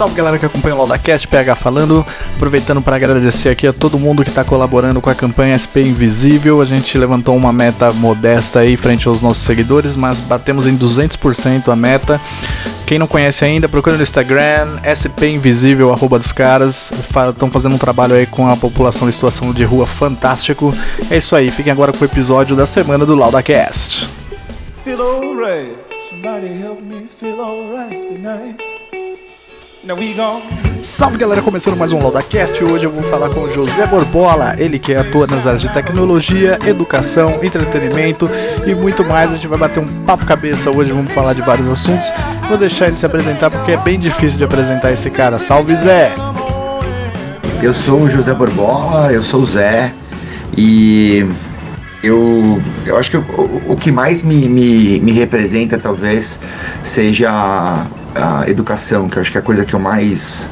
Salve galera que acompanha o LaudaCast, PH falando, aproveitando para agradecer aqui a todo mundo que está colaborando com a campanha SP Invisível. A gente levantou uma meta modesta aí frente aos nossos seguidores, mas batemos em 200% a meta. Quem não conhece ainda, procura no Instagram, SP Invisível, arroba dos caras. Estão fazendo um trabalho aí com a população em situação de rua fantástico. É isso aí, fiquem agora com o episódio da semana do LaudaCast. Feel alright. Somebody help me feel alright tonight. Salve galera, começando mais um LaudaCast. Hoje eu vou falar com o José Borbola, ele que atua nas áreas de tecnologia, educação, entretenimento e muito mais. A gente vai bater um papo cabeça hoje, vamos falar de vários assuntos. Vou deixar ele se apresentar porque é bem difícil de apresentar esse cara. Salve Zé! Eu sou o José Borbola, eu sou o Zé e eu, eu acho que o, o que mais me, me, me representa talvez seja a educação, que eu acho que é a coisa que eu mais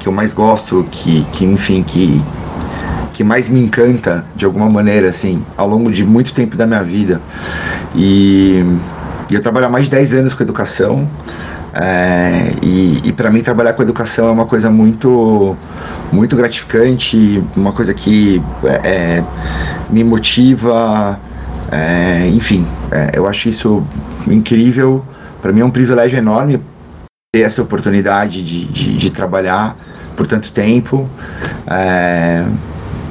que eu mais gosto, que, que enfim, que que mais me encanta de alguma maneira assim, ao longo de muito tempo da minha vida. E, e eu trabalho há mais de 10 anos com educação. É, e, e para mim trabalhar com educação é uma coisa muito muito gratificante, uma coisa que é, me motiva, é, enfim, eu acho isso incrível. Para mim é um privilégio enorme ter essa oportunidade de, de, de trabalhar por tanto tempo. É,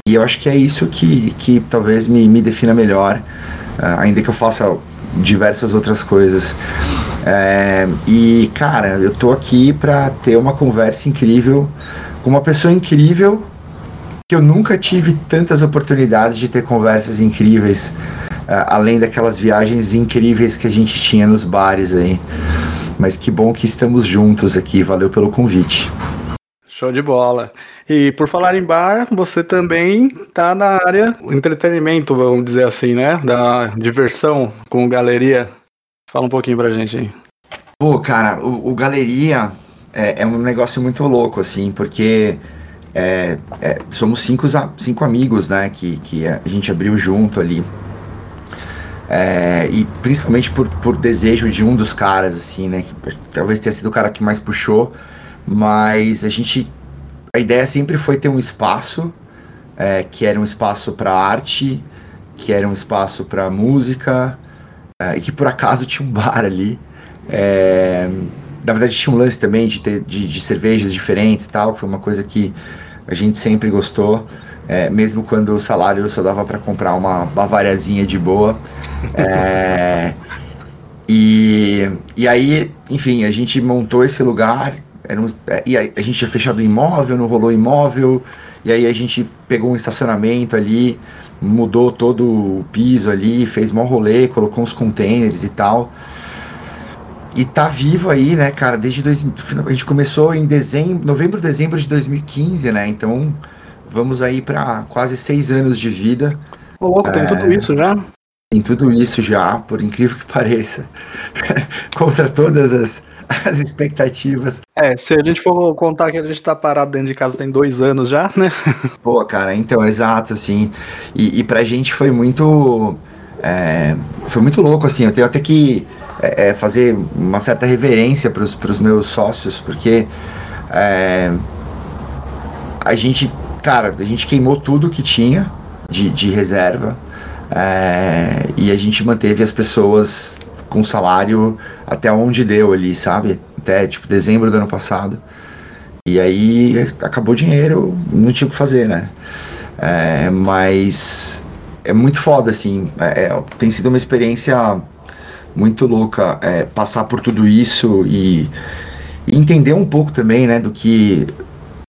e eu acho que é isso que, que talvez me, me defina melhor, é, ainda que eu faça diversas outras coisas. É, e, cara, eu tô aqui para ter uma conversa incrível com uma pessoa incrível que eu nunca tive tantas oportunidades de ter conversas incríveis, uh, além daquelas viagens incríveis que a gente tinha nos bares aí. Mas que bom que estamos juntos aqui. Valeu pelo convite. Show de bola. E por falar em bar, você também tá na área do entretenimento, vamos dizer assim, né? Da diversão com galeria. Fala um pouquinho pra gente aí. Pô, cara, o, o galeria é, é, um negócio muito louco, assim, porque é, é, somos cinco, cinco amigos, né? Que, que a gente abriu junto ali. É, e principalmente por, por desejo de um dos caras, assim, né? Que talvez tenha sido o cara que mais puxou, mas a gente. A ideia sempre foi ter um espaço é, que era um espaço para arte, que era um espaço para música, é, e que por acaso tinha um bar ali. É, na verdade, tinha um lance também de, ter, de, de cervejas diferentes e tal, foi uma coisa que a gente sempre gostou é, mesmo quando o salário só dava para comprar uma bavariazinha de boa. É, e, e aí, enfim, a gente montou esse lugar. Era um, é, e a, a gente tinha fechado o imóvel, não rolou imóvel. E aí a gente pegou um estacionamento ali, mudou todo o piso ali, fez mó rolê, colocou uns containers e tal. E tá vivo aí, né, cara, desde dois, a gente começou em dezembro, novembro, dezembro de 2015, né? Então, Vamos aí para quase seis anos de vida. Ô, louco, tem é... tudo isso já? Tem tudo isso já, por incrível que pareça. Contra todas as, as expectativas. É, se a gente for contar que a gente tá parado dentro de casa tem dois anos já, né? Pô, cara, então, exato, assim. E, e pra gente foi muito. É, foi muito louco, assim. Eu tenho até que é, é fazer uma certa reverência pros, pros meus sócios, porque é, a gente cara, a gente queimou tudo que tinha de, de reserva é, e a gente manteve as pessoas com salário até onde deu ali, sabe? Até tipo dezembro do ano passado. E aí acabou o dinheiro, não tinha o que fazer, né? É, mas é muito foda, assim. É, é tem sido uma experiência muito louca é, passar por tudo isso e, e, entender um pouco também, né, do que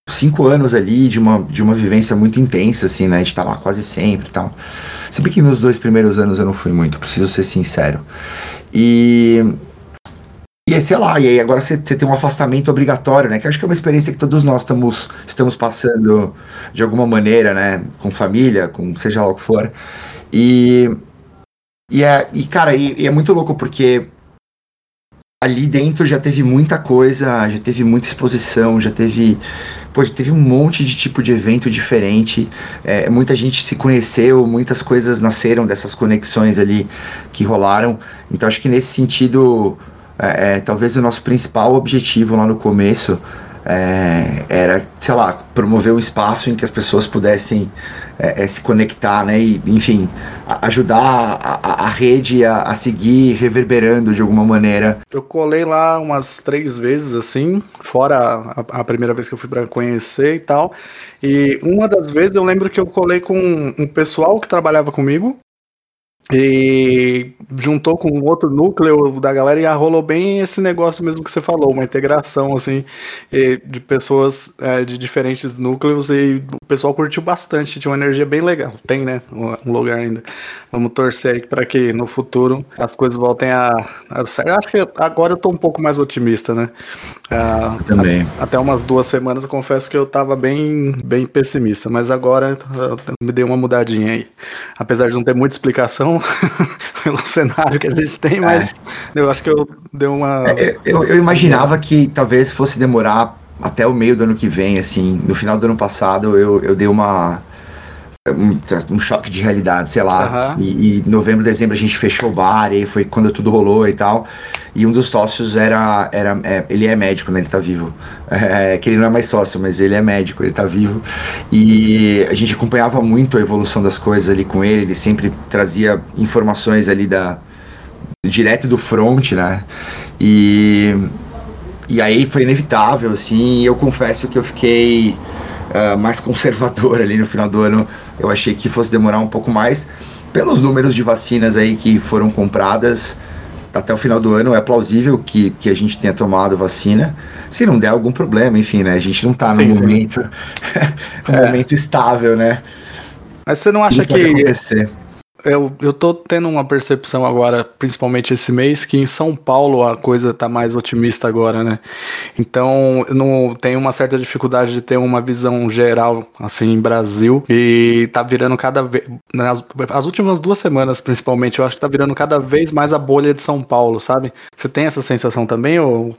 cinco anos ali de uma, de uma vivência muito intensa, assim, né? De estar lá quase sempre e tal. Se bem que nos dois primeiros anos eu não fui muito, preciso ser sincero. E. E aí, sei lá, e aí agora você tem um afastamento obrigatório, né? Que acho que é uma experiência que todos nós estamos, estamos passando de alguma maneira, né? Com família, com seja lá o que for. E. E, é, e cara, e, e é muito louco porque ali dentro já teve muita coisa, já teve muita exposição, já teve, pô, já teve um monte de tipo de evento diferente. É, muita gente se conheceu, muitas coisas nasceram dessas conexões ali que rolaram. Então acho que nesse sentido, é, é, talvez o nosso principal objetivo lá no começo é, era, sei lá, promover um espaço em que as pessoas pudessem é, é, se conectar, né? E, enfim, ajudar a, a, a rede a, a, seguir reverberando de alguma maneira. Eu colei lá umas três vezes, assim, fora a, primeira vez que eu fui para conhecer e tal. E uma das vezes eu lembro que eu colei com um pessoal que trabalhava comigo, e juntou com outro núcleo da galera e rolou bem esse negócio mesmo que você falou, uma integração assim de pessoas é, de diferentes núcleos e o pessoal curtiu bastante, tinha uma energia bem legal. Tem, né? Um lugar ainda. Vamos torcer aí para que no futuro as coisas voltem a, a Acho que agora eu tô um pouco mais otimista, né? Ah, Também. A, até umas duas semanas eu confesso que eu tava bem, bem pessimista, mas agora me deu uma mudadinha aí. Apesar de não ter muita explicação, pelo cenário que a gente tem, mas é. eu acho que eu dei uma. É, eu, eu imaginava que talvez fosse demorar até o meio do ano que vem, assim. No final do ano passado eu, eu dei uma um, um, choque de realidade, sei lá. Uhum. E, e novembro, dezembro a gente fechou o bar, e foi quando tudo rolou e tal. E um dos sócios era. era é, ele é médico, né? Ele tá vivo. É, que ele não é mais sócio, mas ele é médico, ele tá vivo. E a gente acompanhava muito a evolução das coisas ali com ele, ele sempre trazia informações ali da. direto do front, né? E. E aí foi inevitável, assim, e eu confesso que eu fiquei uh, mais conservador ali no final do ano. Eu achei que fosse demorar um pouco mais. Pelos números de vacinas aí que foram compradas até o final do ano, é plausível que, que a gente tenha tomado vacina. Se não der algum problema, enfim, né? A gente não está no momento, um é. momento estável, né? Mas você não acha que. Acontecer eu, eu tô tendo uma percepção agora, principalmente esse mês, que em São Paulo a coisa tá mais otimista agora, né? Então, não tenho uma certa dificuldade de ter uma visão geral, assim, em Brasil. E tá virando cada vez. Nas, as últimas duas semanas, principalmente, eu acho que tá virando cada vez mais a bolha de São Paulo, sabe? Você tem essa sensação também ou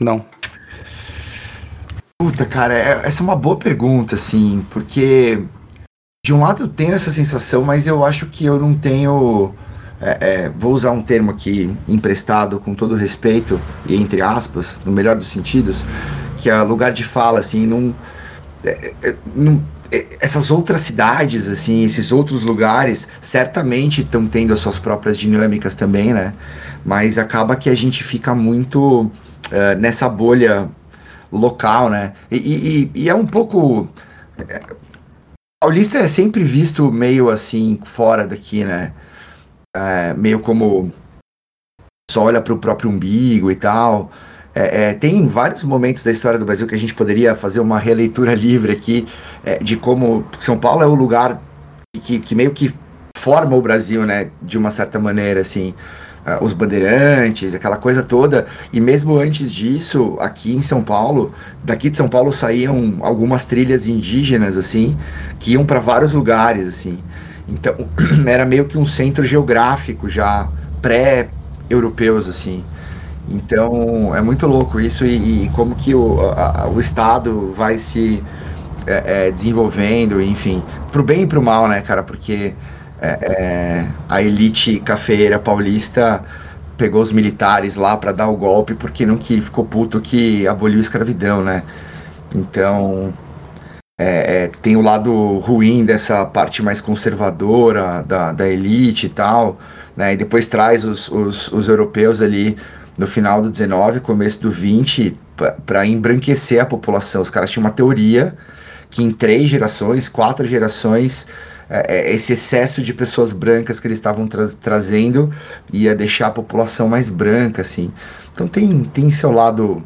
não? Puta, cara, é, essa é uma boa pergunta, assim, porque de um lado eu tenho essa sensação, mas eu acho que eu não tenho. É, é, vou usar um termo aqui emprestado com todo respeito e entre aspas, no melhor dos sentidos, que é lugar de fala, assim, não, é, é não é, essas outras cidades, assim, esses outros lugares, certamente estão tendo as suas próprias dinâmicas também, né? Mas acaba que a gente fica muito uh, nessa bolha local, né? E, e, e é um pouco Paulista é sempre visto meio assim, fora daqui, né? É, meio como só olha para o próprio umbigo e tal. É, é, tem vários momentos da história do Brasil que a gente poderia fazer uma releitura livre aqui é, de como São Paulo é o lugar que, que meio que forma o Brasil, né? De uma certa maneira, assim os bandeirantes, aquela coisa toda. E mesmo antes disso, aqui em São Paulo, daqui de São Paulo saíam algumas trilhas indígenas, assim, que iam para vários lugares, assim. Então, era meio que um centro geográfico já pré-europeus, assim. Então, é muito louco isso e, e como que o, a, o Estado vai se é, é, desenvolvendo, enfim, pro bem e pro mal, né, cara? Porque é, é, a elite cafeeira paulista pegou os militares lá para dar o golpe porque não que ficou puto que aboliu a escravidão, né? Então é, é, tem o lado ruim dessa parte mais conservadora da, da elite e tal, né? E depois traz os, os, os europeus ali no final do 19, começo do 20, para embranquecer a população. Os caras tinham uma teoria que em três gerações, quatro gerações, é, é, esse excesso de pessoas brancas que eles estavam tra trazendo ia deixar a população mais branca, assim. Então tem, tem seu lado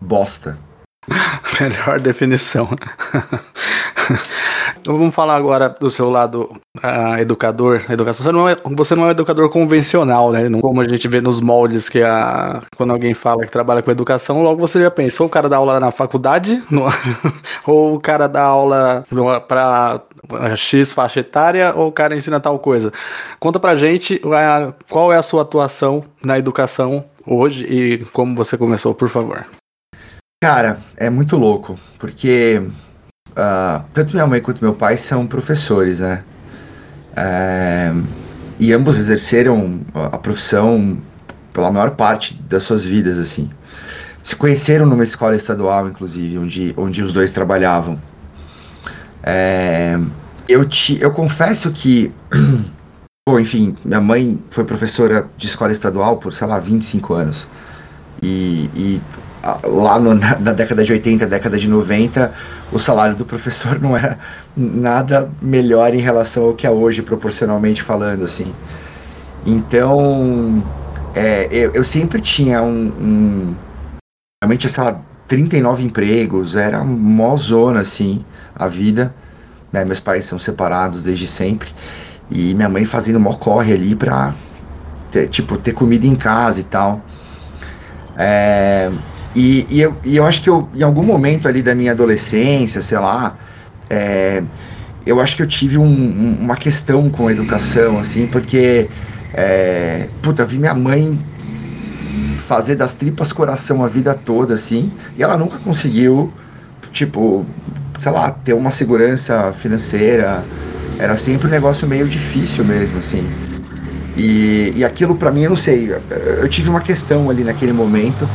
bosta. Melhor definição. Então vamos falar agora do seu lado uh, educador. Educação. Você não, é, você não é um educador convencional, né? Não, como a gente vê nos moldes que a, quando alguém fala que trabalha com educação, logo você já pensa, ou o cara dá aula na faculdade, no, ou o cara dá aula para X faixa etária, ou o cara ensina tal coisa. Conta pra gente uh, qual é a sua atuação na educação hoje e como você começou, por favor. Cara, é muito louco, porque uh, tanto minha mãe quanto meu pai são professores, né? É, e ambos exerceram a profissão pela maior parte das suas vidas, assim. se conheceram numa escola estadual, inclusive, onde, onde os dois trabalhavam. É, eu, te, eu confesso que, bom, enfim, minha mãe foi professora de escola estadual por, sei lá, 25 anos. E, e lá no, na, na, década de 80, década de 90, o salário do professor não era nada melhor em relação ao que é hoje, proporcionalmente falando, assim. Então, é, eu, eu, sempre tinha um, um realmente, lá, 39 empregos, era mó zona, assim, a vida. Né? Meus pais são separados desde sempre. E minha mãe fazendo mó corre ali pra, ter, tipo, ter comida em casa e tal. É, e, e, eu, e eu acho que eu, em algum momento ali da minha adolescência, sei lá, é, eu acho que eu tive um, um, uma questão com a educação, assim, porque, é, puta, vi minha mãe fazer das tripas coração a vida toda, assim, e ela nunca conseguiu, tipo, sei lá, ter uma segurança financeira. Era sempre um negócio meio difícil mesmo, assim. E, e aquilo para mim, eu não sei, eu tive uma questão ali naquele momento.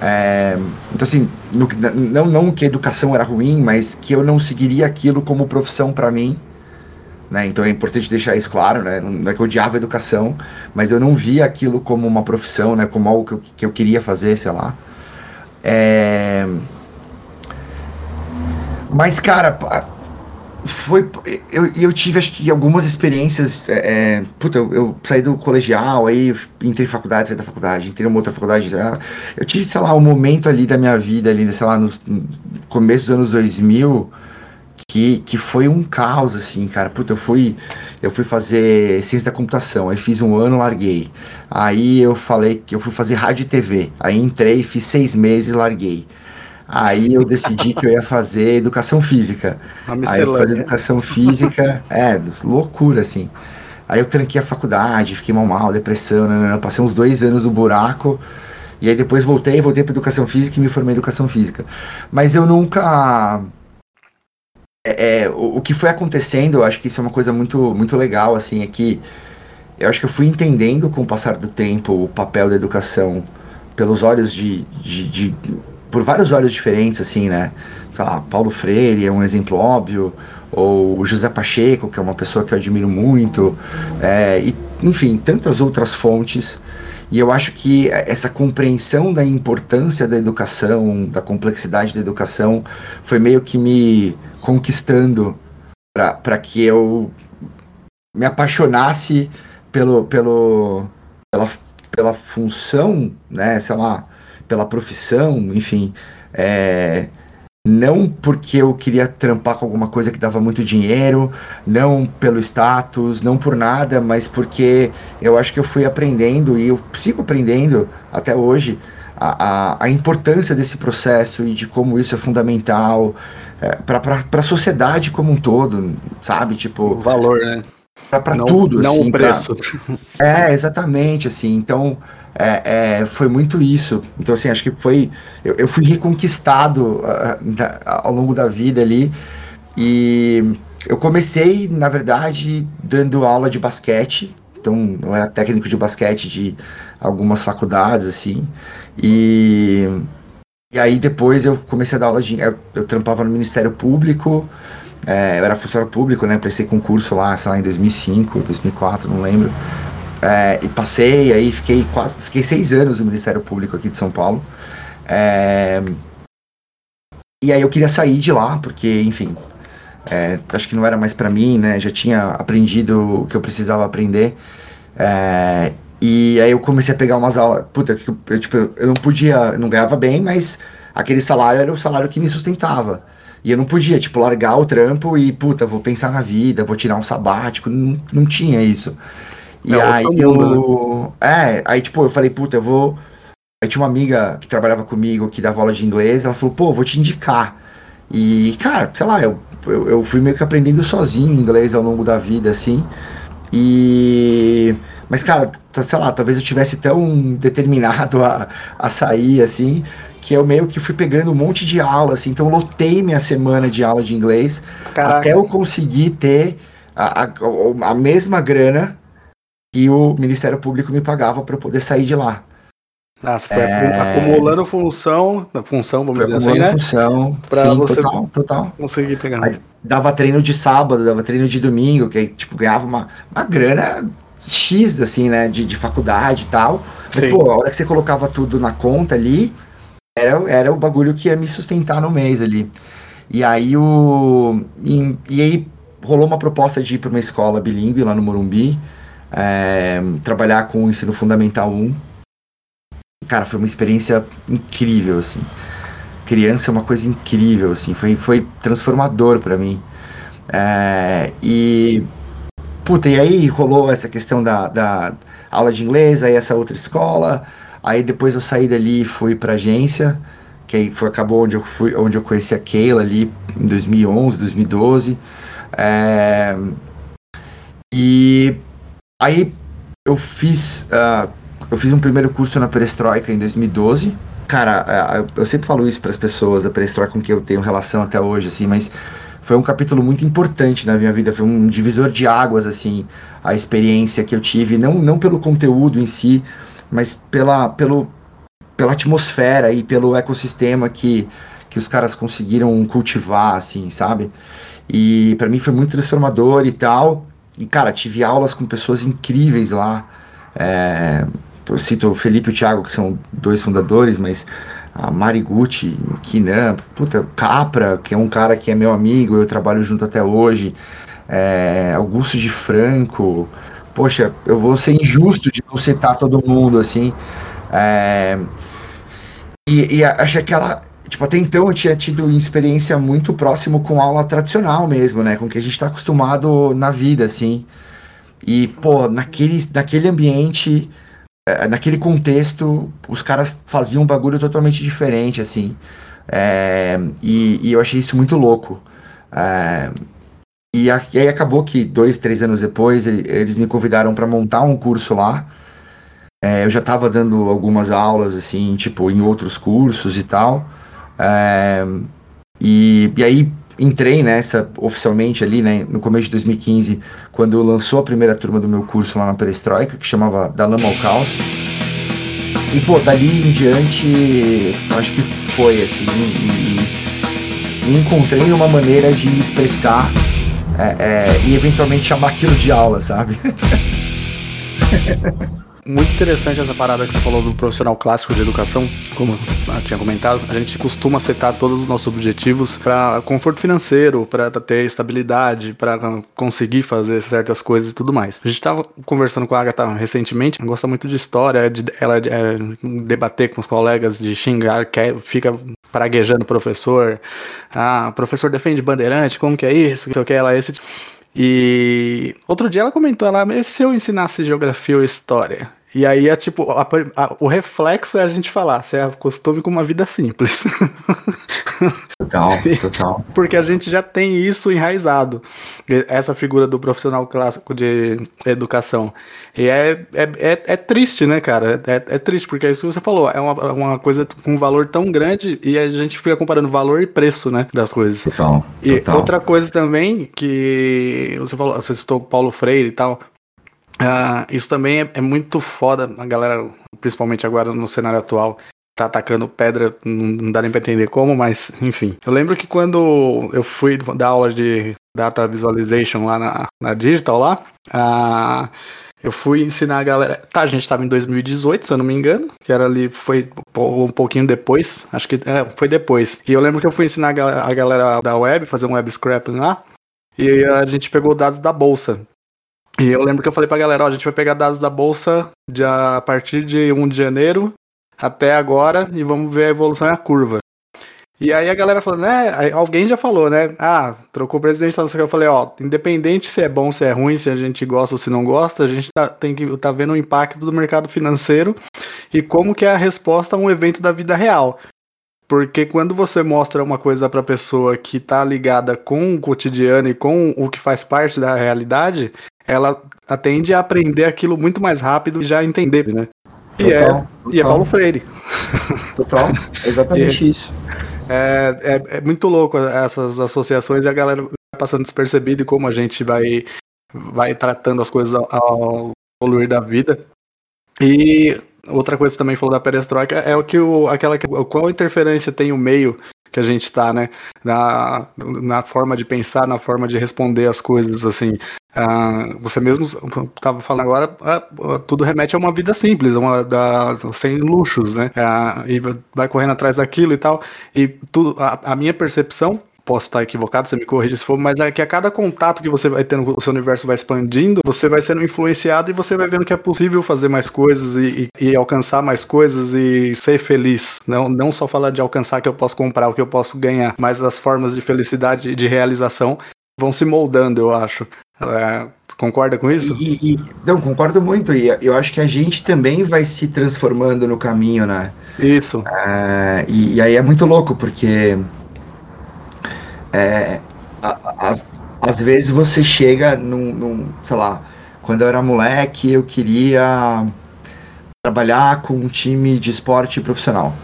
É, então, assim, no, não, não que a educação era ruim, mas que eu não seguiria aquilo como profissão para mim. Né? Então é importante deixar isso claro, né? não é que eu odiava a educação, mas eu não via aquilo como uma profissão, né? como algo que eu, que eu queria fazer, sei lá. É... Mas, cara, foi. Eu, eu tive, acho que, algumas experiências. É, é puta, eu, eu, saí do colegial, aí entrei em faculdade, saí da faculdade, entrei em uma outra faculdade. Eu tive, sei lá, um momento ali da minha vida, ali, sei lá, no começo dos anos 2000, que, que foi um caos, assim, cara. Puta, eu fui, eu fui fazer ciência da computação, aí fiz um ano, larguei. Aí eu falei que eu fui fazer rádio e TV. Aí entrei, fiz seis meses, larguei. Aí eu decidi que eu ia fazer educação física. Aí eu fazer educação física, é, loucura, assim. Aí eu tranquei a faculdade, fiquei mal mal, depressão, né, né, né, passei uns dois anos no buraco. E aí depois voltei, voltei para educação física e me formei em educação física. Mas eu nunca é, é, o, o, que foi acontecendo, eu acho que isso é uma coisa muito, muito legal, assim, é que eu acho que eu fui entendendo com o passar do tempo o papel da educação pelos olhos de, de, de por vários olhos diferentes, assim, né? Sei lá, Paulo Freire é um exemplo óbvio, ou José Pacheco, que é uma pessoa que eu admiro muito, é, e, enfim, tantas outras fontes. E eu acho que essa compreensão da importância da educação, da complexidade da educação, foi meio que me conquistando para que eu me apaixonasse pelo, pelo, pela, pela função, né, sei lá, pela profissão, enfim. É, não porque eu queria trampar com alguma coisa que dava muito dinheiro, não pelo status, não por nada, mas porque eu acho que eu fui aprendendo e eu sigo aprendendo até hoje a, a, a importância desse processo e de como isso é fundamental é, para a sociedade como um todo, sabe? Tipo. O valor, né? Para tudo, não assim, o preço. Pra... É, exatamente, assim. Então, é, é, foi muito isso. Então, assim, acho que foi. Eu, eu fui reconquistado uh, ao longo da vida ali. E eu comecei, na verdade, dando aula de basquete. Então, eu era técnico de basquete de algumas faculdades, assim. E, e aí depois eu comecei a dar aula de. Eu, eu trampava no Ministério Público. É, eu era funcionário público, né? Prestei concurso lá, sei lá, em 2005, 2004, não lembro. É, e passei, aí fiquei quase, fiquei seis anos no Ministério Público aqui de São Paulo. É, e aí eu queria sair de lá, porque, enfim, é, acho que não era mais para mim, né? Já tinha aprendido o que eu precisava aprender. É, e aí eu comecei a pegar umas aulas. Puta, eu, eu, tipo, eu não podia, eu não ganhava bem, mas aquele salário era o salário que me sustentava. E eu não podia, tipo, largar o trampo e, puta, vou pensar na vida, vou tirar um sabático. Não, não tinha isso. E é aí eu. Né? É, aí tipo, eu falei, puta, eu vou. Aí tinha uma amiga que trabalhava comigo que dava aula de inglês, ela falou, pô, vou te indicar. E, cara, sei lá, eu, eu, eu fui meio que aprendendo sozinho inglês ao longo da vida, assim. E. Mas, cara, sei lá, talvez eu tivesse tão determinado a, a sair, assim, que eu meio que fui pegando um monte de aula, assim. Então, eu lotei minha semana de aula de inglês Caraca. até eu conseguir ter a, a, a mesma grana que o Ministério Público me pagava para poder sair de lá. Ah, você foi é... acumulando função, função, vamos foi dizer assim, né? função, pra sim, você total, total. conseguir pegar. Aí, dava treino de sábado, dava treino de domingo, que aí, tipo, ganhava uma, uma grana X, assim, né, de, de faculdade e tal. Mas, sim. pô, a hora que você colocava tudo na conta ali, era, era o bagulho que ia me sustentar no mês ali. E aí o. E, e aí rolou uma proposta de ir para uma escola bilíngue lá no Morumbi, é, trabalhar com o ensino fundamental 1. Cara, foi uma experiência incrível, assim. Criança é uma coisa incrível, assim, foi, foi transformador para mim. É, e. Puta, e aí rolou essa questão da, da aula de inglês, aí essa outra escola. Aí depois eu saí dali e fui pra agência, que aí foi, acabou onde eu, fui, onde eu conheci a Keila ali em 2011, 2012. É, e aí eu fiz, uh, eu fiz um primeiro curso na Perestroika em 2012. Cara, eu sempre falo isso para as pessoas da Perestroika com quem eu tenho relação até hoje, assim, mas foi um capítulo muito importante na minha vida, foi um divisor de águas, assim, a experiência que eu tive, não, não pelo conteúdo em si, mas pela, pelo, pela atmosfera e pelo ecossistema que, que os caras conseguiram cultivar, assim, sabe? E para mim foi muito transformador e tal. E, cara, tive aulas com pessoas incríveis lá. É, eu cito o Felipe e o Thiago, que são dois fundadores, mas a Mariguchi, Kinan, puta, Capra, que é um cara que é meu amigo, eu trabalho junto até hoje. É, Augusto de Franco, poxa, eu vou ser injusto de não citar todo mundo, assim. É, e, e acho que ela, tipo, até então eu tinha tido experiência muito próximo com aula tradicional mesmo, né? Com o que a gente está acostumado na vida, assim. E, pô, naquele, naquele ambiente, é, naquele contexto, os caras faziam um bagulho totalmente diferente, assim. É, e, e, eu achei isso muito louco. É, e, a, e aí acabou que dois, três anos depois ele, eles me convidaram para montar um curso lá. É, eu já estava dando algumas aulas assim, tipo em outros cursos e tal. É, e, e aí entrei nessa oficialmente ali, né, no começo de 2015, quando lançou a primeira turma do meu curso lá na Perestroika, que chamava Da Lama ao Caos. E, pô, dali em diante, acho que foi assim, e, e encontrei uma maneira de expressar é, é, e eventualmente chamar aquilo de aula, sabe? Muito interessante essa parada que você falou do profissional clássico de educação, como eu tinha comentado, a gente costuma setar todos os nossos objetivos para conforto financeiro, para ter estabilidade, para conseguir fazer certas coisas e tudo mais. A gente estava conversando com a Agatha recentemente, gosta muito de história, de ela é, debater com os colegas, de xingar, quer, fica praguejando o professor. Ah, o professor defende bandeirante, como que é isso? Que ela é esse. E outro dia ela comentou, ela, mas se eu ensinasse geografia ou história? E aí é tipo, a, a, o reflexo é a gente falar, você acostume com uma vida simples. Total, total. Porque a gente já tem isso enraizado, essa figura do profissional clássico de educação. E é, é, é, é triste, né, cara? É, é, triste, porque é isso que você falou, é uma, uma coisa com um valor tão grande e a gente fica comparando valor e preço, né, das coisas. Total, e total. outra coisa também que você falou, você citou Paulo Freire e tal, Uh, isso também é, é, muito foda, a galera, principalmente agora no cenário atual, tá atacando pedra, não, não dá nem pra entender como, mas enfim. Eu lembro que quando eu fui dar aula de Data Visualization lá na, na Digital lá, uh, eu fui ensinar a galera. Tá, a gente tava em 2018, se eu não me engano, que era ali, foi um pouquinho depois, acho que é, foi depois. E eu lembro que eu fui ensinar a galera da web, fazer um web scrapping lá, e a gente pegou dados da bolsa. E eu lembro que eu falei pra galera, ó, a gente vai pegar dados da bolsa de, a partir de 1 de janeiro até agora e vamos ver a evolução e a curva. E aí a galera falou, né? Alguém já falou, né? Ah, trocou o presidente, tá, não sei o que. Eu falei, ó, independente se é bom, se é ruim, se a gente gosta ou se não gosta, a gente tá, tem que tá vendo o impacto do mercado financeiro e como que é a resposta a um evento da vida real. Porque quando você mostra uma coisa pra pessoa que tá ligada com o cotidiano e com o que faz parte da realidade, ela tende a aprender aquilo muito mais rápido e já entender, né? E, total, é, total. e é Paulo Freire. Total, exatamente e, isso. É, é, é, muito louco essas associações e a galera vai passando despercebido e como a gente vai, vai tratando as coisas ao, ao evoluir da vida. E outra coisa que você também falou da perestroika é o que o, aquela qual interferência tem o meio que a gente está, né? Na, na forma de pensar, na forma de responder as coisas, assim. Uh, você mesmo estava falando agora, uh, tudo remete a uma vida simples, uma, da, sem luxos, né? Uh, e vai correndo atrás daquilo e tal. E tudo, a, a minha percepção posso estar equivocado, você me corrige se for, mas é que a cada contato que você vai tendo, o seu universo vai expandindo, você vai sendo influenciado e você vai vendo que é possível fazer mais coisas e, e, e alcançar mais coisas e ser feliz. Não, não só falar de alcançar que eu posso comprar, o que eu posso ganhar, mas as formas de felicidade e de realização vão se moldando, eu acho. É, concorda com isso? E, e, não, concordo muito. E eu acho que a gente também vai se transformando no caminho, né? Isso. É, e, e, aí é muito louco, porque é, às, às vezes você chega num, num, sei lá, quando eu era moleque, eu queria trabalhar com um time de esporte profissional.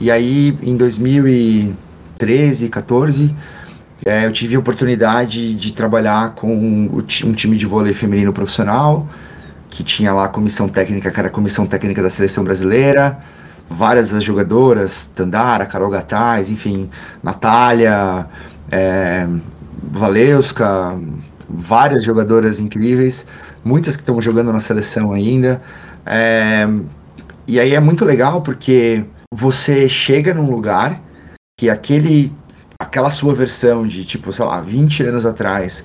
E aí, em 2013, 14, é, eu tive a oportunidade de trabalhar com um time de vôlei feminino profissional, que tinha lá a comissão técnica, que era a comissão técnica da seleção brasileira, várias das jogadoras, Tandara, Carol Gataz, enfim, Natália, é, Valeuska, várias jogadoras incríveis, muitas que estão jogando na seleção ainda. É, e aí é muito legal porque você chega num lugar que aquele aquela sua versão de tipo, sei lá, 20 anos atrás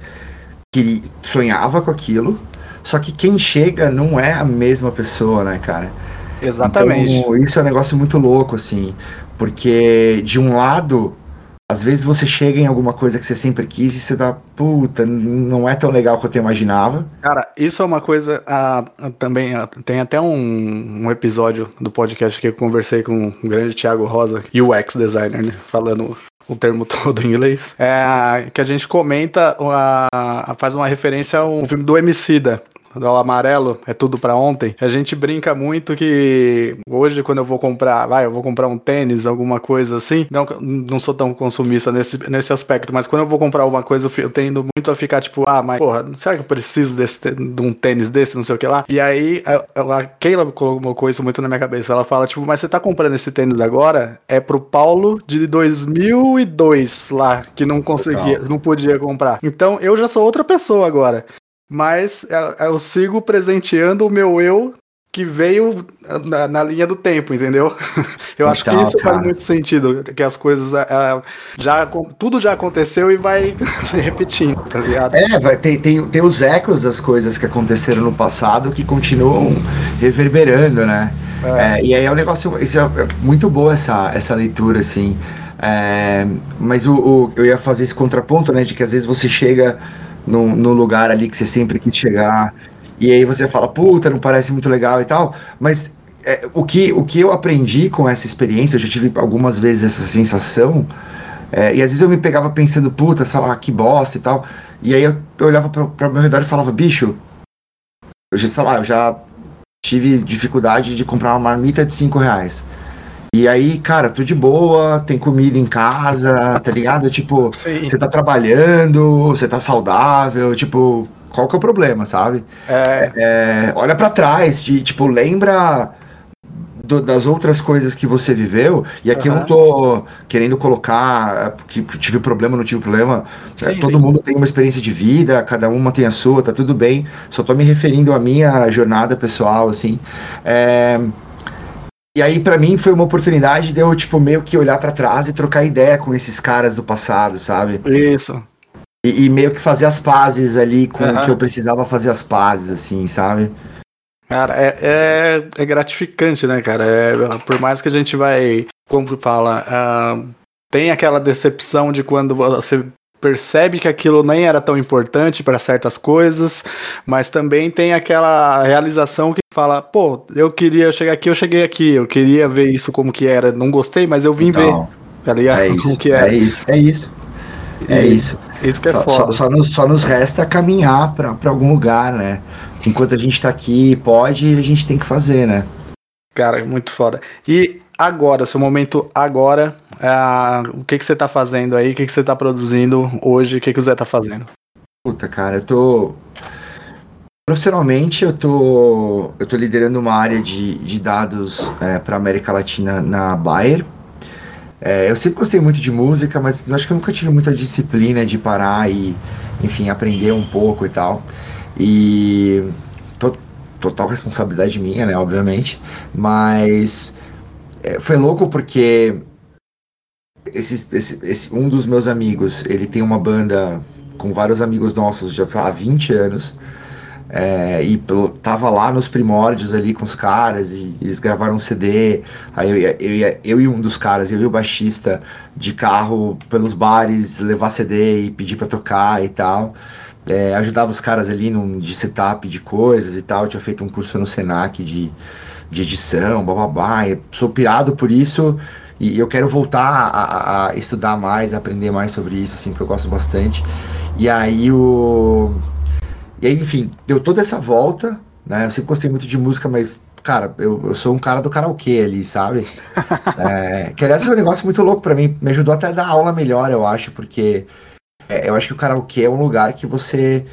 que sonhava com aquilo, só que quem chega não é a mesma pessoa, né, cara? Exatamente. Então, isso é um negócio muito louco, assim, porque de um lado, às vezes você chega em alguma coisa que você sempre quis e você dá, puta, não é tão legal quanto eu imaginava. Cara, isso é uma coisa ah, também. Ah, tem até um, um, episódio do podcast que eu conversei com o grande Thiago Rosa, UX designer, né, falando o termo todo em inglês, é, que a gente comenta, a, faz uma referência ao filme do Emicida, do amarelo, é tudo para ontem. A gente brinca muito que hoje, quando eu vou comprar, vai, eu vou comprar um tênis, alguma coisa assim, não, não sou tão consumista nesse, nesse aspecto, mas quando eu vou comprar alguma coisa, eu tendo muito a ficar tipo, ah, mas porra, será que eu preciso desse, de um tênis desse, não sei o que lá? E aí, a, a Keila colocou isso muito na minha cabeça. Ela fala, tipo, mas você tá comprando esse tênis agora? É pro Paulo de 2002 lá, que não conseguia, não podia comprar. Então, eu já sou outra pessoa agora mas é, é, eu sigo presenteando o meu eu que veio na, na linha do tempo, entendeu? Eu acho então, que isso cara. faz muito sentido, que as coisas é, já tudo já aconteceu e vai se repetindo, tá ligado? É, vai, tem, tem, tem os ecos das coisas que aconteceram no passado que continuam reverberando, né? É. É, e aí é um negócio, isso é, é muito boa essa, essa leitura, assim. É, mas o, o, eu ia fazer esse contraponto, né, de que às vezes você chega no, no lugar ali que você sempre quis chegar. E aí você fala, puta, não parece muito legal e tal. Mas é, o, que, o que eu aprendi com essa experiência, eu já tive algumas vezes essa sensação, é, e às vezes eu me pegava pensando, puta, sei lá, que bosta e tal. E aí eu, eu olhava para o meu redor e falava, bicho, eu já, sei lá, eu já tive dificuldade de comprar uma marmita de 5 reais. E aí, cara, tudo de boa, tem comida em casa, tá ligado? Tipo, você tá trabalhando, você tá saudável, tipo, qual que é o problema, sabe? É. é olha para trás, de, tipo, lembra do, das outras coisas que você viveu, e aqui uhum. eu não tô querendo colocar que tive problema, não tive problema. Sim, é, todo sim. mundo tem uma experiência de vida, cada uma tem a sua, tá tudo bem. Só tô me referindo à minha jornada pessoal, assim. É e aí, para mim, foi uma oportunidade de eu, tipo, meio que olhar para trás e trocar ideia com esses caras do passado, sabe? Isso. E, e meio que fazer as pazes ali com uhum. o que eu precisava fazer as pazes, assim, sabe? Cara, é, é, é gratificante, né, cara? É, por mais que a gente vai, como fala, uh, tem aquela decepção de quando você percebe que aquilo nem era tão importante para certas coisas, mas também tem aquela realização que fala, pô, eu queria chegar aqui, eu cheguei aqui, eu queria ver isso como que era, não gostei, mas eu vim então, ver, tá ligado? É isso, que era. É isso, é isso. É e, isso. Isso que é só, foda. Só, só, nos, só nos resta caminhar para algum lugar, né? Enquanto a gente tá aqui pode, a gente tem que fazer, né? Cara, muito foda. E agora, seu momento agora, uh, o que, que você tá fazendo aí? O que, que você tá produzindo hoje? O que, que o Zé tá fazendo? Puta, cara, eu tô. Profissionalmente, eu tô, eu tô liderando uma área de, de dados é, para América Latina na Bayer. É, eu sempre gostei muito de música, mas acho que eu nunca tive muita disciplina de parar e, enfim, aprender um pouco e tal. E to, total responsabilidade minha, né, obviamente. Mas é, foi louco porque esse, esse, esse, um dos meus amigos, ele tem uma banda com vários amigos nossos já há 20 anos. É, e tava lá nos primórdios ali com os caras e eles gravaram um CD. Aí eu, eu, eu, e um dos caras, eu e o baixista, de carro pelos bares, levar CD e pedir para tocar e tal. É, ajudava os caras ali num, de setup de coisas e tal. Eu tinha feito um curso no Senac de, de edição, bababá. sou pirado por isso e eu quero voltar a, a, estudar mais, a aprender mais sobre isso, assim, porque eu gosto bastante. E aí o e aí, enfim, deu toda essa volta, né? Eu sempre gostei muito de música, mas, cara, eu, eu sou um cara do karaokê ali, sabe? é, que aliás é um negócio muito louco para mim. Me ajudou até a dar aula melhor, eu acho, porque é, eu acho que o karaokê é um lugar que você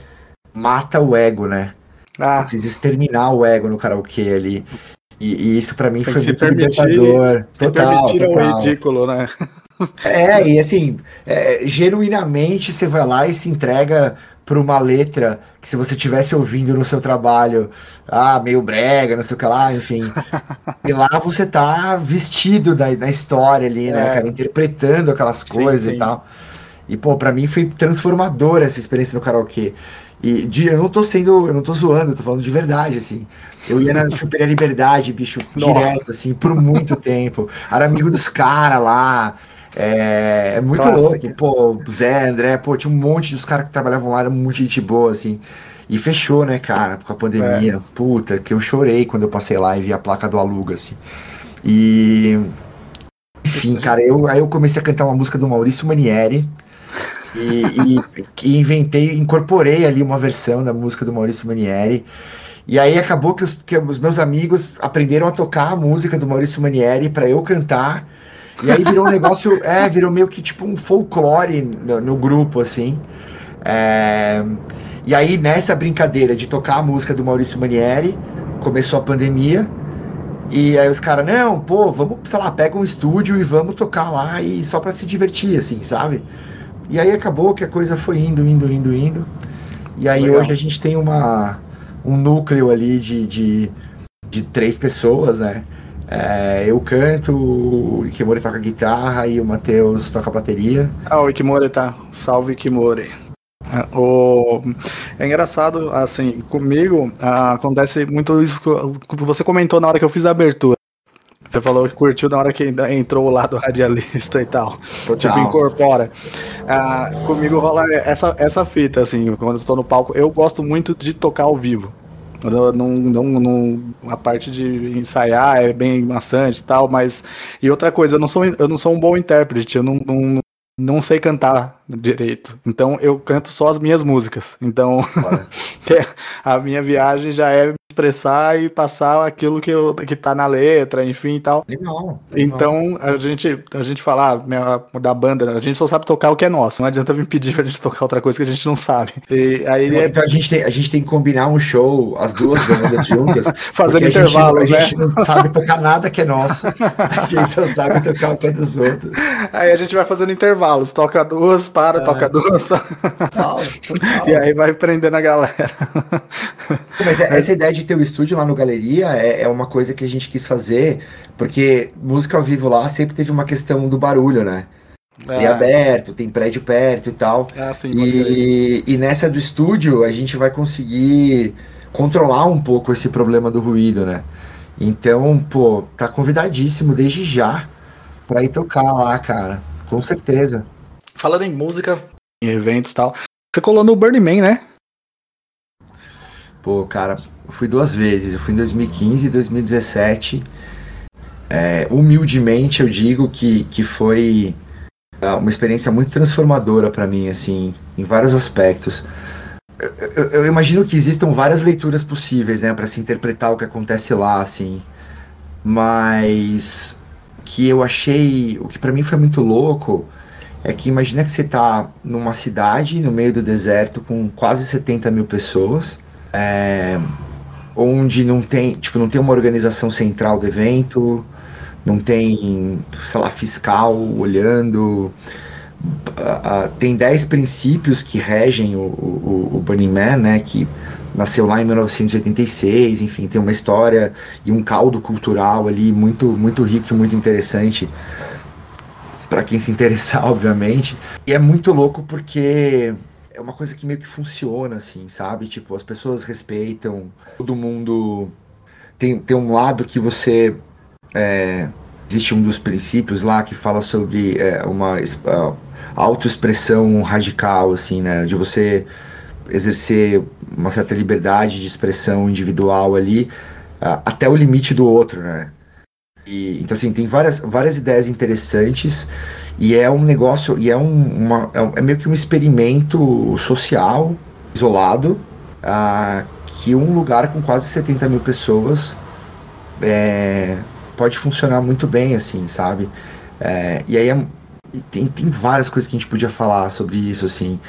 mata o ego, né? Ah. Precisa exterminar o ego no karaokê ali. E, e isso para mim Tem foi muito permitir, libertador. Total, total. o ridículo, né? É, e assim, é, genuinamente você vai lá e se entrega para uma letra que se você tivesse ouvindo no seu trabalho, ah, meio brega, não sei o que lá, enfim. e lá você tá vestido da, da história ali, né, é. cara, interpretando aquelas coisas sim, sim. e tal. E, pô, pra mim foi transformadora essa experiência no karaokê. E de, eu não tô sendo, eu não tô zoando, eu tô falando de verdade, assim. Eu ia na Super Liberdade, bicho, direto, assim, por muito tempo. Era amigo dos caras lá. É, é muito louco. Pô, Zé, André, pô, tinha um monte dos caras que trabalhavam lá, era muito gente boa, assim. E fechou, né, cara, com a pandemia. É. Puta, que eu chorei quando eu passei lá e vi a placa do Aluga, assim. E. Enfim, cara, eu, aí eu comecei a cantar uma música do Maurício Manieri. E, e, inventei, incorporei ali uma versão da música do Maurício Manieri. E aí acabou que os, que os meus amigos aprenderam a tocar a música do Maurício Manieri para eu cantar. E aí virou um negócio, é, virou meio que tipo um folclore no, no grupo, assim. É, e aí nessa brincadeira de tocar a música do Maurício Manieri, começou a pandemia. E aí os caras, não, pô, vamos, sei lá, pega um estúdio e vamos tocar lá e só para se divertir, assim, sabe? E aí acabou que a coisa foi indo, indo, indo, indo. E aí Legal. hoje a gente tem uma, um núcleo ali de, de, de três pessoas, né? É, eu canto, o Ikimori toca guitarra e o Matheus toca bateria. Ah, o Ikimori tá. Salve Ikimori. É, o... É engraçado, assim, comigo ah, acontece muito isso que você comentou na hora que eu fiz a abertura. Você falou que curtiu na hora que entrou o lado radialista e tal. Total. Tipo, incorpora. Ah, comigo rola essa, essa fita, assim, quando eu estou no palco. Eu gosto muito de tocar ao vivo. Não, não, não, a parte de ensaiar é bem maçante e tal, mas. E outra coisa, eu não sou, eu não sou um bom intérprete, eu não, não, não sei cantar direito. Então eu canto só as minhas músicas. Então a minha viagem já é expressar e passar aquilo que, eu, que tá na letra, enfim e tal. Legal, legal. Então a gente, a gente fala ah, da banda, a gente só sabe tocar o que é nosso. Não adianta vir pedir pra gente tocar outra coisa que a gente não sabe. E aí é... Então a gente, tem, a gente tem que combinar um show, as duas bandas juntas. Fazendo intervalos, a gente, né? A gente não sabe tocar nada que é nosso. A gente só sabe tocar o que é dos outros. Aí a gente vai fazendo intervalos, toca duas, para, é. toca duas. Total, total. E aí vai prendendo a galera. Mas é, essa ideia de ter o estúdio lá no Galeria é, é, uma coisa que a gente quis fazer, porque música ao vivo lá sempre teve uma questão do barulho, né? É, é aberto, tem prédio perto e tal. Ah, sim, e, e nessa do estúdio a gente vai conseguir controlar um pouco esse problema do ruído, né? Então, pô, tá convidadíssimo desde já pra ir tocar lá, cara. Com certeza. Falando em música, em eventos e tal, você colou no Burning Man, né? Pô, cara, fui duas vezes. Eu fui em 2015 e 2017. É, humildemente eu digo que, que foi é, uma experiência muito transformadora para mim, assim, em vários aspectos. Eu, eu, imagino que existam várias leituras possíveis, né, para se interpretar o que acontece lá, assim. Mas que eu achei, o que para mim foi muito louco, é que imagina que você tá numa cidade no meio do deserto com quase 70 mil pessoas é, onde não tem, tipo, não tem uma organização central do evento, não tem, sei lá, fiscal olhando. Uh, tem 10 princípios que regem o, o, o Burning Man, né, que nasceu lá em 1986, enfim, tem uma história e um caldo cultural ali muito, muito rico e muito interessante para quem se interessar, obviamente. E é muito louco porque é uma coisa que meio que funciona, assim, sabe? Tipo, as pessoas respeitam, todo mundo tem, tem um lado que você. É, existe um dos princípios lá que fala sobre é, uma uh, autoexpressão radical, assim, né? De você exercer uma certa liberdade de expressão individual ali uh, até o limite do outro, né? E, então, assim, tem várias, várias ideias interessantes e é um negócio, e é, um, uma, é, é meio que um experimento social, isolado, uh, que um lugar com quase 70 mil pessoas é, pode funcionar muito bem, assim, sabe? É, e aí é, tem, tem várias coisas que a gente podia falar sobre isso, assim.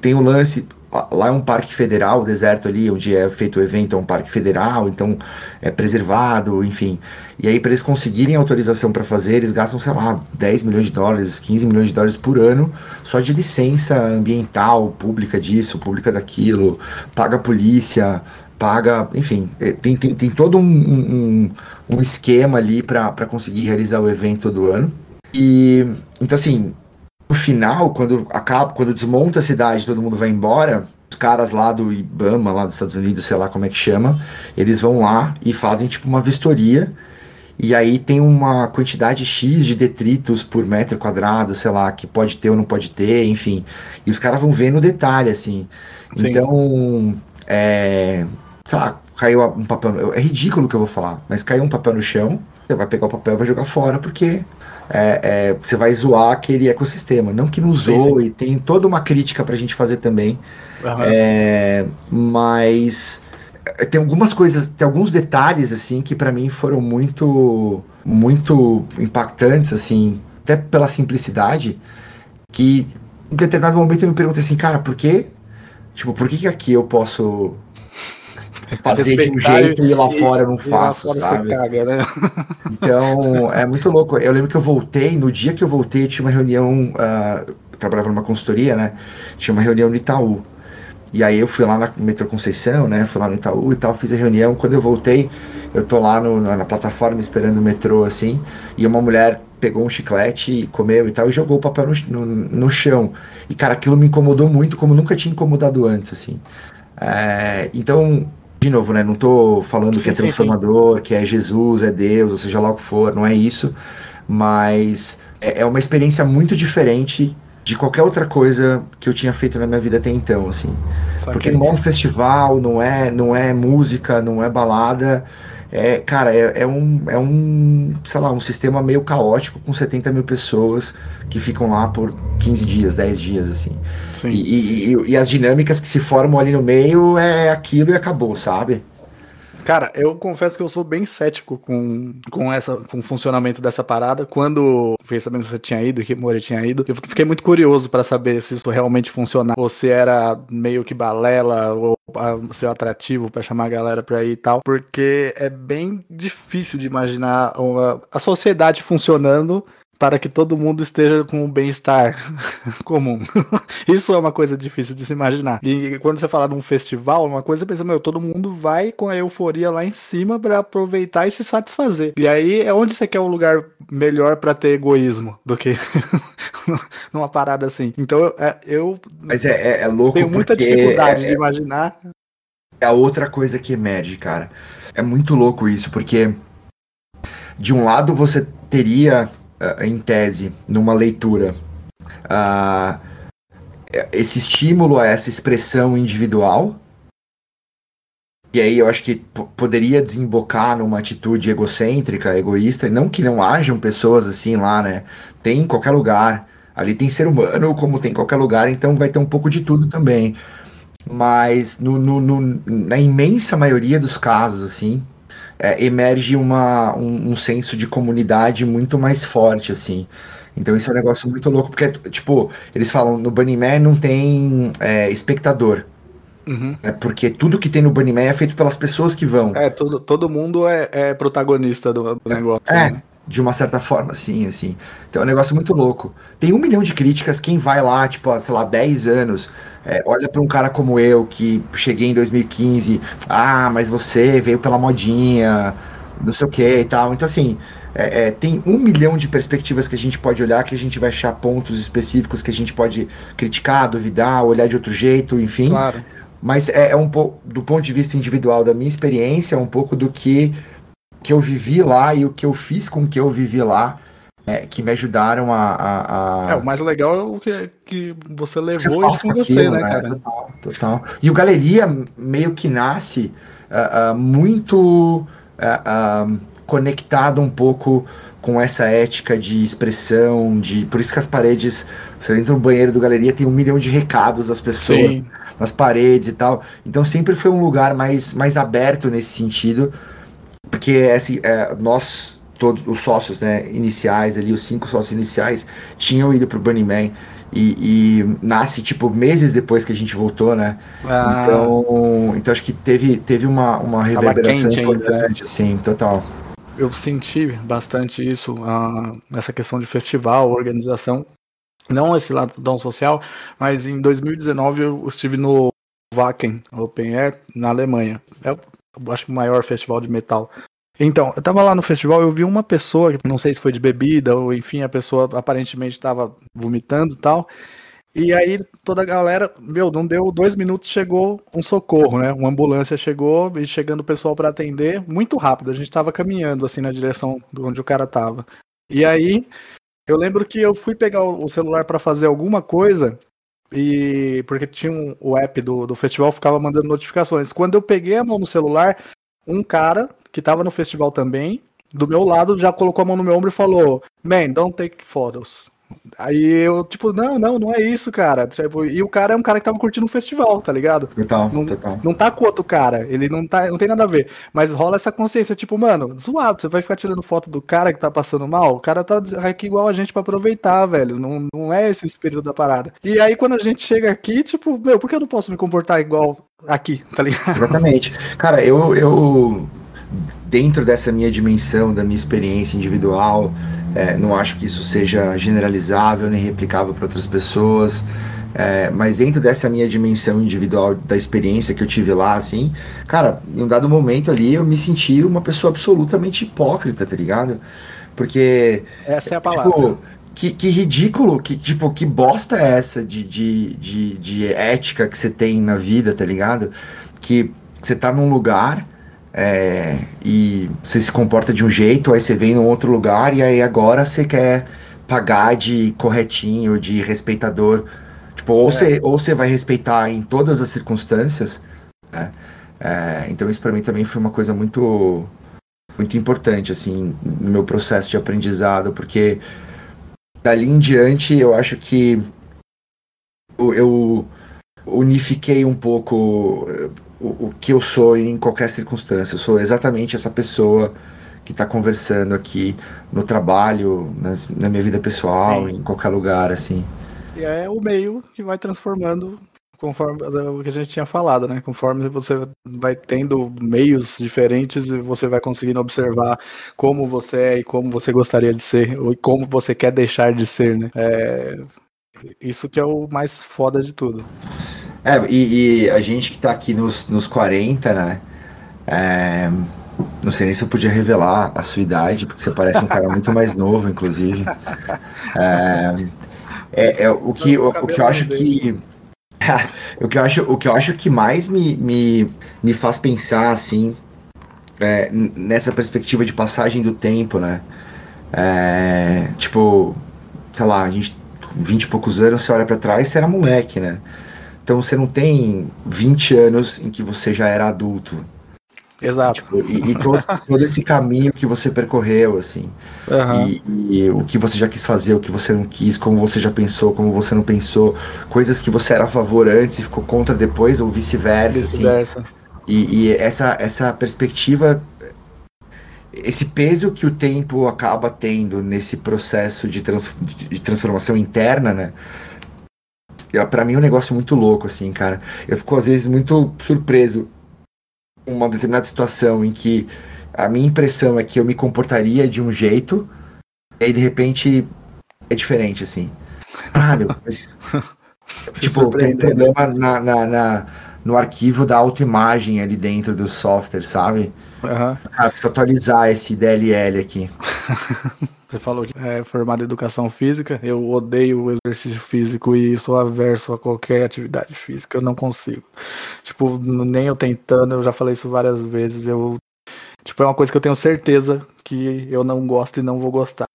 Tem o lance, lá é um parque federal, o deserto ali, onde é feito o evento, é um parque federal, então é preservado, enfim. E aí, para eles conseguirem autorização para fazer, eles gastam, sei lá, 10 milhões de dólares, 15 milhões de dólares por ano só de licença ambiental, pública disso, pública daquilo, paga a polícia, paga, enfim, é, tem, tem, tem todo um, um, um esquema ali para conseguir realizar o evento do ano. E então assim, no final, quando acaba, quando desmonta a cidade, todo mundo vai embora, os caras lá do IBAMA, lá dos Estados Unidos, sei lá como é que chama, eles vão lá e fazem tipo uma vistoria. E aí tem uma quantidade X de detritos por metro quadrado, sei lá, que pode ter ou não pode ter, enfim. E os caras vão ver no detalhe, assim. Sim. Então, é, sei lá, caiu um papel. É ridículo o que eu vou falar, mas caiu um papel no chão, você vai pegar o papel e vai jogar fora, porque é, é, você vai zoar aquele ecossistema. Não que não zoe, tem toda uma crítica pra gente fazer também. Uhum. É, mas é, tem algumas coisas, tem alguns detalhes assim que para mim foram muito muito impactantes assim, até pela simplicidade, que em determinado momento eu me perguntei assim, cara, por que tipo, por que, que aqui eu posso fazer de um jeito e lá fora eu não faço, lá fora sabe? Você caga, né? Então, é muito louco. Eu lembro que eu voltei, no dia que eu voltei, tinha uma reunião, uh, trabalhava numa consultoria, né? Tinha uma reunião no Itaú. E aí eu fui lá na Metro Conceição, né? Fui lá no Itaú e tal, fiz a reunião. Quando eu voltei, eu tô lá no, na plataforma esperando o metrô, assim, e uma mulher pegou um chiclete, comeu e tal, e jogou o papel no, no, no chão. E, cara, aquilo me incomodou muito, como nunca tinha incomodado antes, assim. É, então, de novo, né? Não tô falando sim, que é transformador, sim, sim. que é Jesus, é Deus, ou seja lá o que for, não é isso. Mas é, é uma experiência muito diferente de qualquer outra coisa que eu tinha feito na minha vida até então, assim. Porque não é um festival, não é, não é música, não é balada. É, cara, é, é, um, é um, sei lá, um sistema meio caótico com 70 mil pessoas que ficam lá por 15 dias, 10 dias, assim. E, e, e, e as dinâmicas que se formam ali no meio é aquilo e acabou, sabe? Cara, eu confesso que eu sou bem cético com, com, essa, com o funcionamento dessa parada. Quando fiquei sabendo que você tinha ido que Mori tinha ido, eu fiquei muito curioso para saber se isso realmente funcionava. Ou se era meio que balela, ou ser atrativo para chamar a galera pra ir e tal. Porque é bem difícil de imaginar uma, a sociedade funcionando para que todo mundo esteja com o bem-estar comum. Isso é uma coisa difícil de se imaginar. E quando você fala num festival, uma coisa você pensa, meu, todo mundo vai com a euforia lá em cima para aproveitar e se satisfazer. E aí é onde você quer um lugar melhor para ter egoísmo do que numa parada assim. Então é, eu Mas é, é, é louco tenho muita dificuldade é, de imaginar. É a outra coisa que emerge, cara. É muito louco isso, porque de um lado você teria em tese, numa leitura, uh, esse estímulo a essa expressão individual. E aí eu acho que poderia desembocar numa atitude egocêntrica, egoísta, não que não hajam pessoas assim lá, né? Tem em qualquer lugar. Ali tem ser humano, como tem em qualquer lugar, então vai ter um pouco de tudo também. Mas no, no, no na imensa maioria dos casos, assim, é, emerge uma, um, um, senso de comunidade muito mais forte, assim. Então isso é um negócio muito louco, porque, tipo, eles falam, no Bunny Man não tem é, espectador. Uhum. É porque tudo que tem no Bunny Man é feito pelas pessoas que vão. É, todo, todo mundo é, é protagonista do, do negócio. É, né? De uma certa forma, sim, assim. Então é um negócio muito louco. Tem um milhão de críticas, quem vai lá, tipo, há, sei lá, 10 anos, é, olha para um cara como eu, que cheguei em 2015, ah, mas você veio pela modinha, não sei o que e tal. Então, assim, é, é, tem um milhão de perspectivas que a gente pode olhar, que a gente vai achar pontos específicos que a gente pode criticar, duvidar, olhar de outro jeito, enfim. Claro. Mas é, é um pouco, do ponto de vista individual da minha experiência, é um pouco do que que eu vivi lá e o que eu fiz com que eu vivi lá, é, que me ajudaram a, a, a, É, o mais legal é o que, que você levou você isso com você, né, né, cara? Total, total. E o Galeria meio que nasce uh, uh, muito uh, conectado um pouco com essa ética de expressão, de por isso que as paredes, você entra no banheiro do Galeria, tem um milhão de recados das pessoas Sim. nas paredes e tal. Então sempre foi um lugar mais, mais aberto nesse sentido porque assim, é, nós, todos os sócios né, iniciais ali, os cinco sócios iniciais, tinham ido pro Burning Man. E, e, nasce tipo meses depois que a gente voltou, né? Ah. Então, então acho que teve, teve uma, uma reverberação importante, ainda. sim, total. Eu senti bastante isso, uh, essa questão de festival, organização, não esse lado tão social, mas em 2019 eu estive no Wacken Open Air na Alemanha. É acho que o maior festival de metal. Então, eu tava lá no festival eu vi uma pessoa, não sei se foi de bebida ou enfim, a pessoa aparentemente tava vomitando e tal. E aí toda a galera, meu, não deu dois minutos, chegou um socorro, né? Uma ambulância chegou e chegando o pessoal para atender, muito rápido. A gente tava caminhando assim na direção de onde o cara tava. E aí eu lembro que eu fui pegar o celular para fazer alguma coisa e porque tinha um, o app do, do festival ficava mandando notificações. Quando eu peguei a mão no celular, um cara que tava no festival também, do meu lado, já colocou a mão no meu ombro e falou: Man, don't take photos. Aí eu, tipo, não, não, não é isso, cara. Tipo, e o cara é um cara que tava curtindo um festival, tá ligado? Total, não, total. Não tá com outro cara, ele não tá, não tem nada a ver. Mas rola essa consciência, tipo, mano, zoado, você vai ficar tirando foto do cara que tá passando mal? O cara tá aqui igual a gente para aproveitar, velho. Não, não é esse o espírito da parada. E aí quando a gente chega aqui, tipo, meu, por que eu não posso me comportar igual aqui, tá ligado? Exatamente. Cara, eu, eu dentro dessa minha dimensão, da minha experiência individual, é, não acho que isso seja generalizável nem replicável para outras pessoas. É, mas dentro dessa minha dimensão individual da experiência que eu tive lá, assim, cara, em um dado momento ali eu me senti uma pessoa absolutamente hipócrita, tá ligado? Porque. Essa é a palavra. Tipo, que, que ridículo, que tipo, que bosta é essa de, de, de, de ética que você tem na vida, tá ligado? Que você tá num lugar é, e você se comporta de um jeito, aí você vem num outro lugar e aí agora você quer pagar de corretinho, de respeitador. Tipo, ou, é. você, ou você vai respeitar em todas as circunstâncias, né? É, então isso para mim também foi uma coisa muito muito importante assim no meu processo de aprendizado, porque dali em diante eu acho que eu unifiquei um pouco o, o que eu sou em qualquer circunstância. Eu sou exatamente essa pessoa que está conversando aqui no trabalho, nas, na minha vida pessoal, Sim. em qualquer lugar, assim. E é o meio que vai transformando conforme o que a gente tinha falado, né? Conforme você vai tendo meios diferentes, você vai conseguindo observar como você é e como você gostaria de ser, ou como você quer deixar de ser, né? É... Isso que é o mais foda de tudo. É, e, e, a gente que tá aqui nos, nos 40, né? É, não sei nem se eu podia revelar a sua idade, porque você parece um cara muito mais novo, inclusive. É, é, é o, que, o, o, que eu acho que. o, que eu acho, o que eu acho que mais me, me, me faz pensar, assim, é, nessa perspectiva de passagem do tempo, né? É, tipo, sei lá, a gente, 20 e poucos anos, você olha para trás, você era moleque, né? Então você não tem 20 anos em que você já era adulto. Exato. Tipo, e, e todo, todo, esse caminho que você percorreu, assim. Uhum. E, e, o que você já quis fazer, o que você não quis, como você já pensou, como você não pensou. Coisas que você era a favor antes e ficou contra depois, ou vice-versa. Vice-versa. Assim. E, e essa, essa perspectiva esse peso que o tempo acaba tendo nesse processo de, trans, de transformação interna, né? Para mim é um negócio muito louco, assim, cara. Eu fico às vezes muito surpreso com uma determinada situação em que a minha impressão é que eu me comportaria de um jeito, e aí de repente é diferente, assim. Caralho, mas, tipo, tem um problema na, na, na, no arquivo da autoimagem ali dentro do software, sabe? Uhum. Ah, preciso atualizar esse DLL aqui. Você falou que é formado em educação física. Eu odeio o exercício físico e sou averso a qualquer atividade física. Eu não consigo. Tipo, nem eu tentando, eu já falei isso várias vezes. Eu, tipo, é uma coisa que eu tenho certeza que eu não gosto e não vou gostar.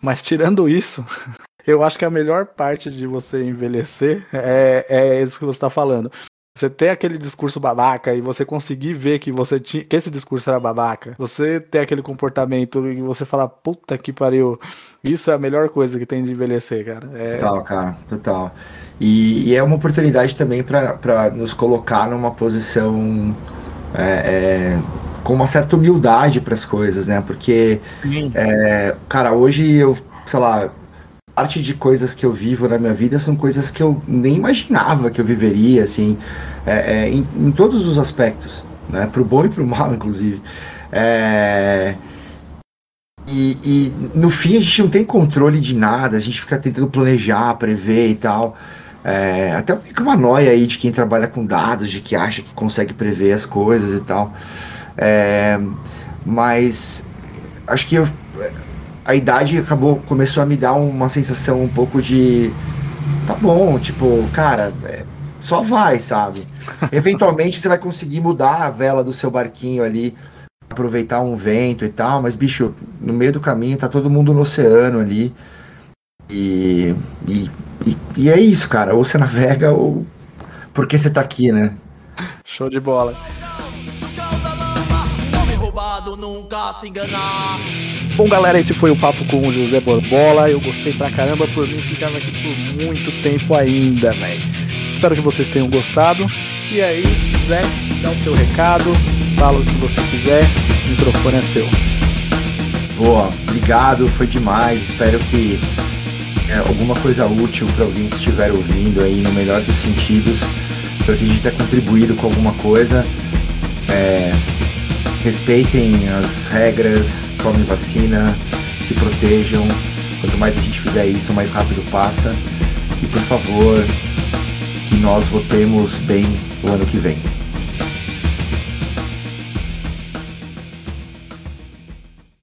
Mas tirando isso, eu acho que a melhor parte de você envelhecer é, é isso que você está falando. Você ter aquele discurso babaca e você conseguir ver que você tinha que esse discurso era babaca. Você ter aquele comportamento e você falar, puta que pariu. Isso é a melhor coisa que tem de envelhecer, cara. É... Total, cara, total. E, e é uma oportunidade também para nos colocar numa posição é, é, com uma certa humildade para as coisas, né? Porque, é, cara, hoje eu, sei lá, parte de coisas que eu vivo na minha vida são coisas que eu nem imaginava que eu viveria, assim, é, é, em, em, todos os aspectos, né? Pro bom e pro mal, inclusive. É, e, e, no fim a gente não tem controle de nada, a gente fica tentando planejar, prever e tal. É, até fica uma noia aí de quem trabalha com dados, de que acha que consegue prever as coisas e tal. É, mas acho que eu, a idade acabou começou a me dar uma sensação um pouco de tá bom, tipo, cara, é, só vai, sabe? Eventualmente você vai conseguir mudar a vela do seu barquinho ali, aproveitar um vento e tal, mas bicho, no meio do caminho tá todo mundo no oceano ali. E, e, e, e é isso, cara. Ou você navega ou porque você tá aqui, né? Show de bola. nunca se enganar. Bom, galera, esse foi o papo com o José Borbola. Eu gostei pra caramba, por mim ficava aqui por muito tempo ainda, velho. Espero que vocês tenham gostado. E aí, Zé, dá o seu recado, fala o que você quiser, o microfone é seu. Boa, obrigado, foi demais. Espero que é, alguma coisa útil para alguém que estiver ouvindo aí, no melhor dos sentidos. Espero que a gente tenha contribuído com alguma coisa. É, respeitem as regras, tomem vacina, se protejam. Quanto mais a gente fizer isso, mais rápido passa. E por favor, que nós votemos bem o ano que vem.